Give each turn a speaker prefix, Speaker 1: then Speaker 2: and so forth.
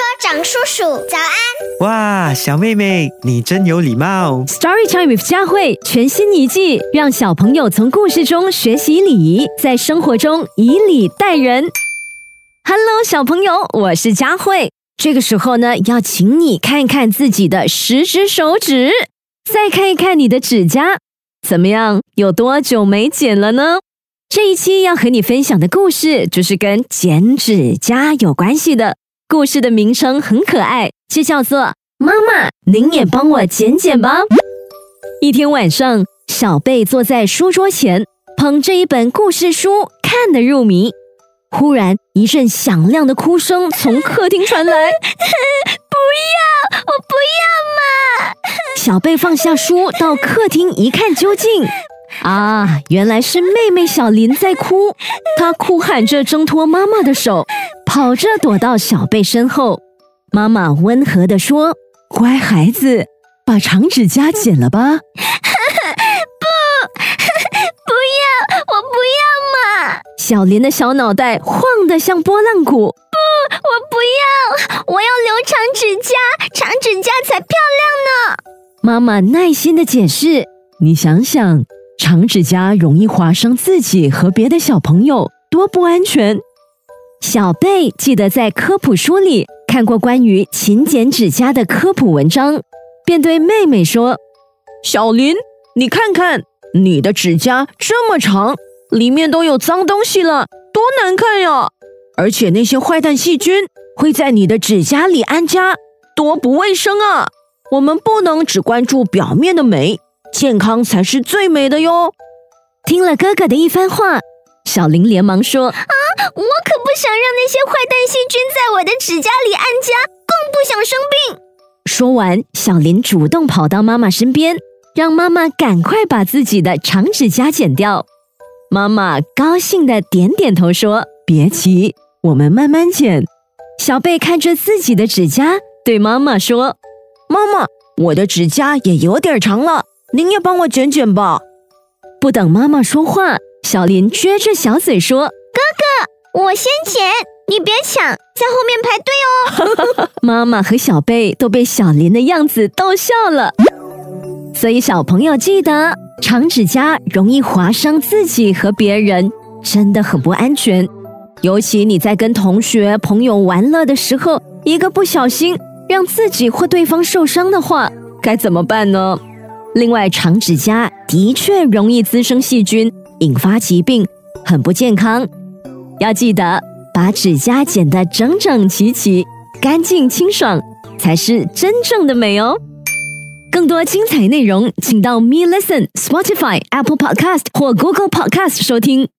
Speaker 1: 车长叔叔，早安！
Speaker 2: 哇，小妹妹，你真有礼貌。
Speaker 3: Story Time with 佳慧全新一季，让小朋友从故事中学习礼仪，在生活中以礼待人。Hello，小朋友，我是佳慧。这个时候呢，要请你看看自己的十只手指，再看一看你的指甲，怎么样？有多久没剪了呢？这一期要和你分享的故事就是跟剪指甲有关系的。故事的名称很可爱，就叫做《妈妈，您也帮我剪剪吧》。一天晚上，小贝坐在书桌前，捧着一本故事书，看得入迷。忽然，一阵响亮的哭声从客厅传来。
Speaker 1: 不要，我不要嘛！
Speaker 3: 小贝放下书，到客厅一看究竟。啊，原来是妹妹小林在哭，她哭喊着挣脱妈妈的手，跑着躲到小贝身后。妈妈温和地说：“乖孩子，把长指甲剪了吧。”
Speaker 1: 不 不要，我不要嘛！
Speaker 3: 小林的小脑袋晃得像拨浪鼓。
Speaker 1: 不我不要，我要留长指甲，长指甲才漂亮呢。
Speaker 3: 妈妈耐心的解释：“你想想，长指甲容易划伤自己和别的小朋友，多不安全。”小贝记得在科普书里看过关于勤剪指甲的科普文章，便对妹妹说：“小林，你看看，你的指甲这么长，里面都有脏东西了，多难看呀！而且那些坏蛋细菌会在你的指甲里安家，多不卫生啊！我们不能只关注表面的美，健康才是最美的哟。”听了哥哥的一番话，小林连忙说。
Speaker 1: 啊我可不想让那些坏蛋细菌在我的指甲里安家，更不想生病。
Speaker 3: 说完，小林主动跑到妈妈身边，让妈妈赶快把自己的长指甲剪掉。妈妈高兴的点点头说：“别急，我们慢慢剪。”小贝看着自己的指甲，对妈妈说：“妈妈，我的指甲也有点长了，您也帮我卷卷吧。”不等妈妈说话，小林撅着小嘴说。
Speaker 1: 哥哥我先剪，你别抢，在后面排队哦。
Speaker 3: 妈妈和小贝都被小林的样子逗笑了，所以小朋友记得，长指甲容易划伤自己和别人，真的很不安全。尤其你在跟同学、朋友玩乐的时候，一个不小心让自己或对方受伤的话，该怎么办呢？另外，长指甲的确容易滋生细菌，引发疾病，很不健康。要记得把指甲剪得整整齐齐、干净清爽，才是真正的美哦。更多精彩内容，请到 Me Listen、Spotify、Apple Podcast 或 Google Podcast 收听。